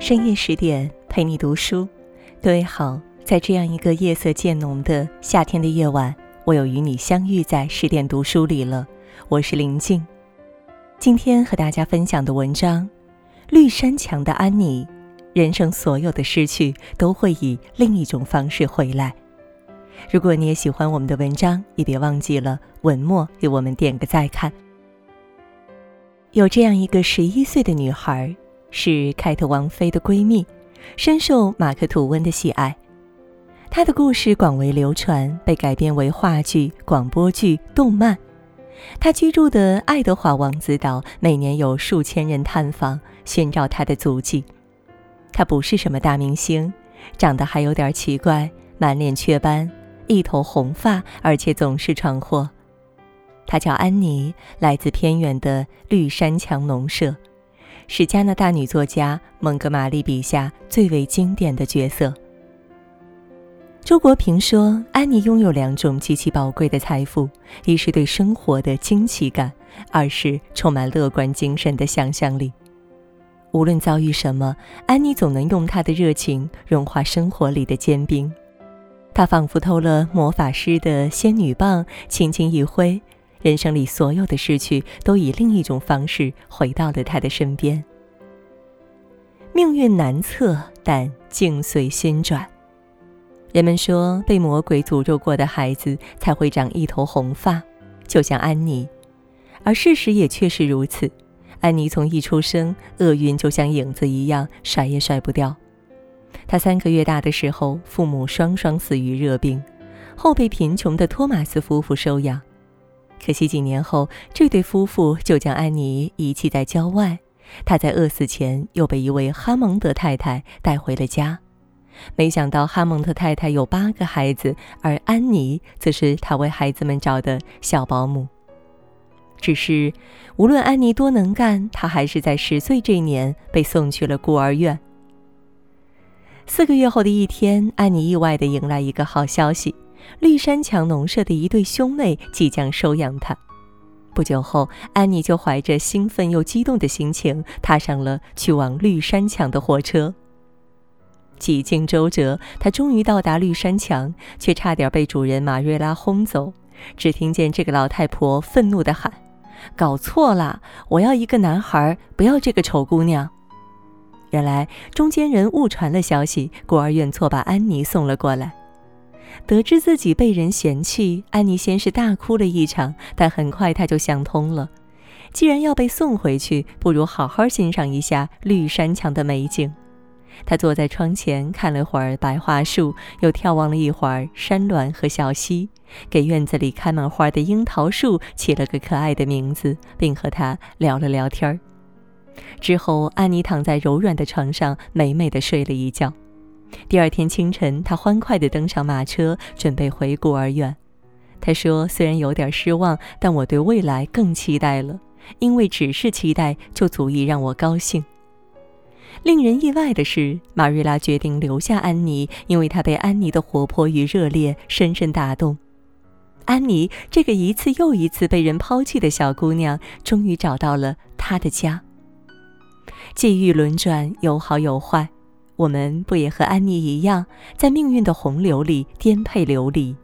深夜十点陪你读书，各位好，在这样一个夜色渐浓的夏天的夜晚，我又与你相遇在十点读书里了。我是林静，今天和大家分享的文章《绿山墙的安妮》，人生所有的失去都会以另一种方式回来。如果你也喜欢我们的文章，也别忘记了文末给我们点个再看。有这样一个十一岁的女孩。是凯特王妃的闺蜜，深受马克·吐温的喜爱。她的故事广为流传，被改编为话剧、广播剧、动漫。她居住的爱德华王子岛每年有数千人探访，寻找她的足迹。她不是什么大明星，长得还有点奇怪，满脸雀斑，一头红发，而且总是闯祸。她叫安妮，来自偏远的绿山墙农舍。是加拿大女作家蒙哥马利笔下最为经典的角色。周国平说：“安妮拥有两种极其宝贵的财富，一是对生活的惊奇感，二是充满乐观精神的想象力。无论遭遇什么，安妮总能用她的热情融化生活里的坚冰。她仿佛偷了魔法师的仙女棒，轻轻一挥。”人生里所有的失去，都以另一种方式回到了他的身边。命运难测，但境随心转。人们说，被魔鬼诅咒过的孩子才会长一头红发，就像安妮。而事实也确实如此。安妮从一出生，厄运就像影子一样，甩也甩不掉。她三个月大的时候，父母双双死于热病，后被贫穷的托马斯夫妇收养。可惜几年后，这对夫妇就将安妮遗弃在郊外。她在饿死前又被一位哈蒙德太太带回了家。没想到哈蒙德太太有八个孩子，而安妮则是她为孩子们找的小保姆。只是，无论安妮多能干，她还是在十岁这年被送去了孤儿院。四个月后的一天，安妮意外地迎来一个好消息。绿山墙农舍的一对兄妹即将收养她。不久后，安妮就怀着兴奋又激动的心情踏上了去往绿山墙的火车。几经周折，她终于到达绿山墙，却差点被主人马瑞拉轰走。只听见这个老太婆愤怒地喊：“搞错了！我要一个男孩，不要这个丑姑娘！”原来，中间人误传了消息，孤儿院错把安妮送了过来。得知自己被人嫌弃，安妮先是大哭了一场，但很快她就想通了。既然要被送回去，不如好好欣赏一下绿山墙的美景。她坐在窗前看了会儿白桦树，又眺望了一会儿山峦和小溪，给院子里开满花的樱桃树起了个可爱的名字，并和它聊了聊天儿。之后，安妮躺在柔软的床上，美美的睡了一觉。第二天清晨，他欢快地登上马车，准备回孤儿院。他说：“虽然有点失望，但我对未来更期待了，因为只是期待就足以让我高兴。”令人意外的是，马瑞拉决定留下安妮，因为她被安妮的活泼与热烈深深打动。安妮这个一次又一次被人抛弃的小姑娘，终于找到了她的家。际遇轮转，有好有坏。我们不也和安妮一样，在命运的洪流里颠沛流离？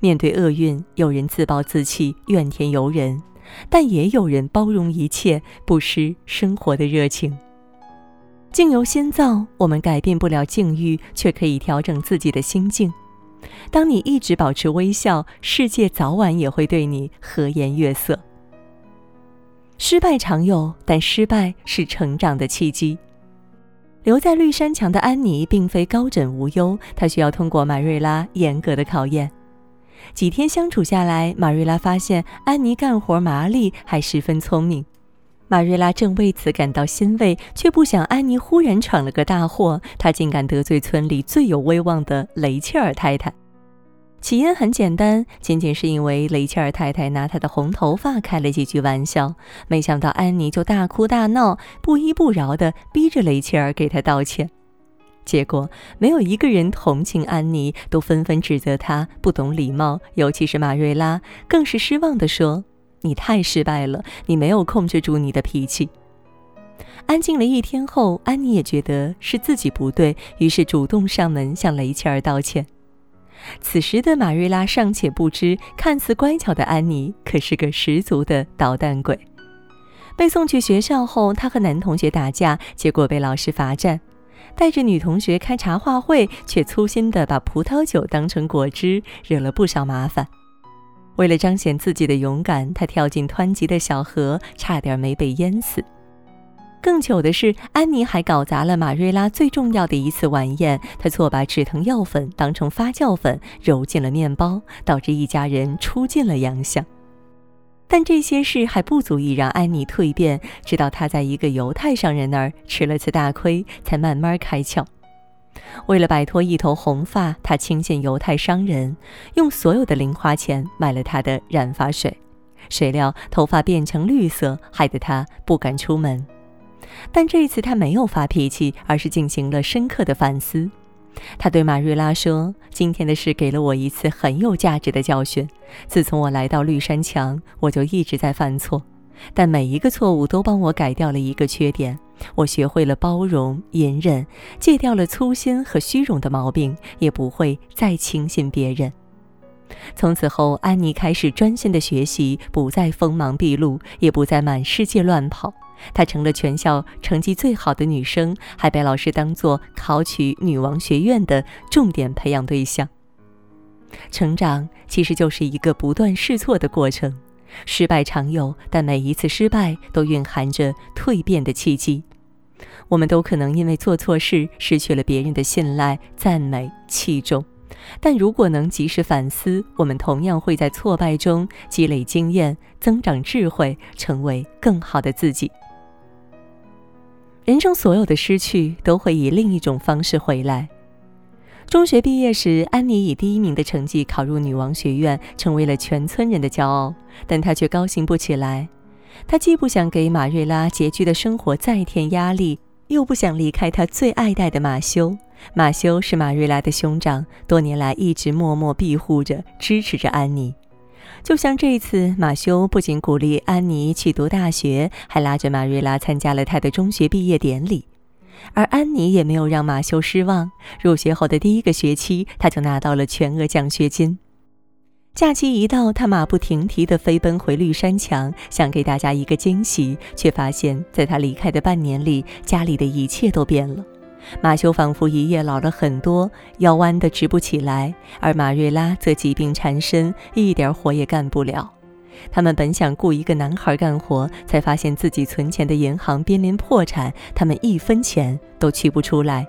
面对厄运，有人自暴自弃、怨天尤人，但也有人包容一切，不失生活的热情。境由心造，我们改变不了境遇，却可以调整自己的心境。当你一直保持微笑，世界早晚也会对你和颜悦色。失败常有，但失败是成长的契机。留在绿山墙的安妮并非高枕无忧，她需要通过马瑞拉严格的考验。几天相处下来，马瑞拉发现安妮干活麻利，还十分聪明。马瑞拉正为此感到欣慰，却不想安妮忽然闯了个大祸，她竟敢得罪村里最有威望的雷切尔太太。起因很简单，仅仅是因为雷切尔太太拿她的红头发开了几句玩笑，没想到安妮就大哭大闹，不依不饶地逼着雷切尔给她道歉。结果没有一个人同情安妮，都纷纷指责她不懂礼貌，尤其是马瑞拉，更是失望地说：“你太失败了，你没有控制住你的脾气。”安静了一天后，安妮也觉得是自己不对，于是主动上门向雷切尔道歉。此时的马瑞拉尚且不知，看似乖巧的安妮可是个十足的捣蛋鬼。被送去学校后，她和男同学打架，结果被老师罚站；带着女同学开茶话会，却粗心地把葡萄酒当成果汁，惹了不少麻烦。为了彰显自己的勇敢，她跳进湍急的小河，差点没被淹死。更糗的是，安妮还搞砸了马瑞拉最重要的一次晚宴。她错把止疼药粉当成发酵粉揉进了面包，导致一家人出尽了洋相。但这些事还不足以让安妮蜕变，直到她在一个犹太商人那儿吃了次大亏，才慢慢开窍。为了摆脱一头红发，她轻信犹太商人，用所有的零花钱买了他的染发水。谁料头发变成绿色，害得她不敢出门。但这一次他没有发脾气，而是进行了深刻的反思。他对马瑞拉说：“今天的事给了我一次很有价值的教训。自从我来到绿山墙，我就一直在犯错，但每一个错误都帮我改掉了一个缺点。我学会了包容、隐忍，戒掉了粗心和虚荣的毛病，也不会再轻信别人。从此后，安妮开始专心的学习，不再锋芒毕露，也不再满世界乱跑。”她成了全校成绩最好的女生，还被老师当作考取女王学院的重点培养对象。成长其实就是一个不断试错的过程，失败常有，但每一次失败都蕴含着蜕变的契机。我们都可能因为做错事失去了别人的信赖、赞美、器重，但如果能及时反思，我们同样会在挫败中积累经验、增长智慧，成为更好的自己。人生所有的失去都会以另一种方式回来。中学毕业时，安妮以第一名的成绩考入女王学院，成为了全村人的骄傲。但她却高兴不起来。她既不想给马瑞拉拮据的生活再添压力，又不想离开她最爱戴的马修。马修是马瑞拉的兄长，多年来一直默默庇护着、支持着安妮。就像这次，马修不仅鼓励安妮去读大学，还拉着马瑞拉参加了他的中学毕业典礼。而安妮也没有让马修失望。入学后的第一个学期，他就拿到了全额奖学金。假期一到，他马不停蹄地飞奔回绿山墙，想给大家一个惊喜，却发现，在他离开的半年里，家里的一切都变了。马修仿佛一夜老了很多，腰弯得直不起来；而马瑞拉则疾病缠身，一点活也干不了。他们本想雇一个男孩干活，才发现自己存钱的银行濒临破产，他们一分钱都取不出来。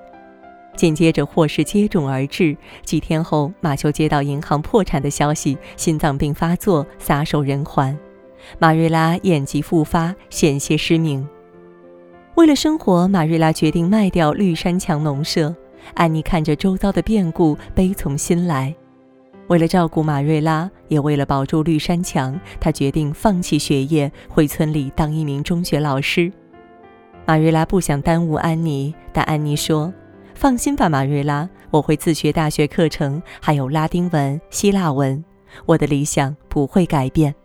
紧接着祸事接踵而至，几天后，马修接到银行破产的消息，心脏病发作，撒手人寰；马瑞拉眼疾复发，险些失明。为了生活，马瑞拉决定卖掉绿山墙农舍。安妮看着周遭的变故，悲从心来。为了照顾马瑞拉，也为了保住绿山墙，她决定放弃学业，回村里当一名中学老师。马瑞拉不想耽误安妮，但安妮说：“放心吧，马瑞拉，我会自学大学课程，还有拉丁文、希腊文。我的理想不会改变。”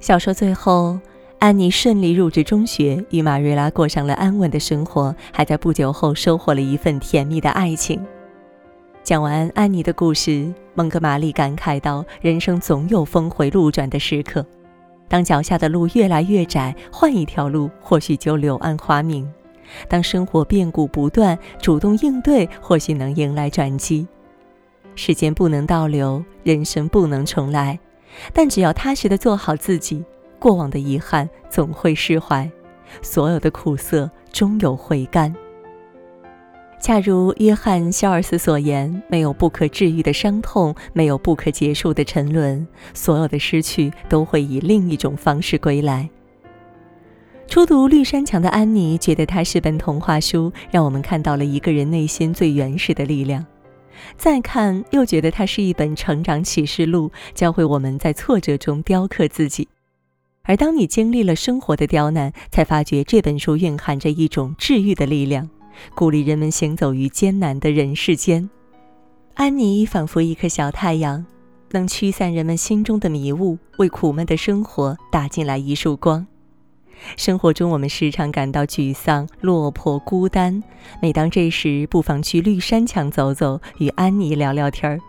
小说最后。安妮顺利入职中学，与马瑞拉过上了安稳的生活，还在不久后收获了一份甜蜜的爱情。讲完安妮的故事，蒙哥马利感慨道：“人生总有峰回路转的时刻，当脚下的路越来越窄，换一条路或许就柳暗花明；当生活变故不断，主动应对或许能迎来转机。时间不能倒流，人生不能重来，但只要踏实的做好自己。”过往的遗憾总会释怀，所有的苦涩终有回甘。恰如约翰·肖尔斯所言：“没有不可治愈的伤痛，没有不可结束的沉沦，所有的失去都会以另一种方式归来。”初读《绿山墙》的安妮觉得它是本童话书，让我们看到了一个人内心最原始的力量；再看，又觉得它是一本成长启示录，教会我们在挫折中雕刻自己。而当你经历了生活的刁难，才发觉这本书蕴含着一种治愈的力量，鼓励人们行走于艰难的人世间。安妮仿佛一颗小太阳，能驱散人们心中的迷雾，为苦闷的生活打进来一束光。生活中，我们时常感到沮丧、落魄、孤单。每当这时，不妨去绿山墙走走，与安妮聊聊天儿。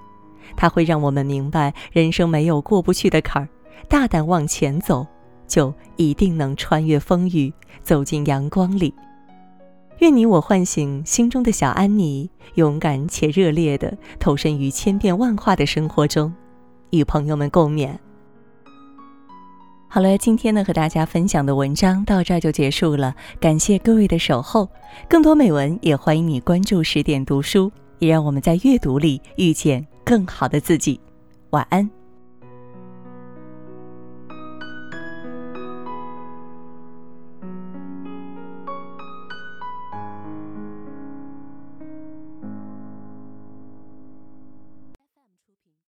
它会让我们明白，人生没有过不去的坎儿，大胆往前走，就一定能穿越风雨，走进阳光里。愿你我唤醒心中的小安妮，勇敢且热烈地投身于千变万化的生活中，与朋友们共勉。好了，今天呢和大家分享的文章到这儿就结束了，感谢各位的守候。更多美文也欢迎你关注十点读书，也让我们在阅读里遇见更好的自己。晚安。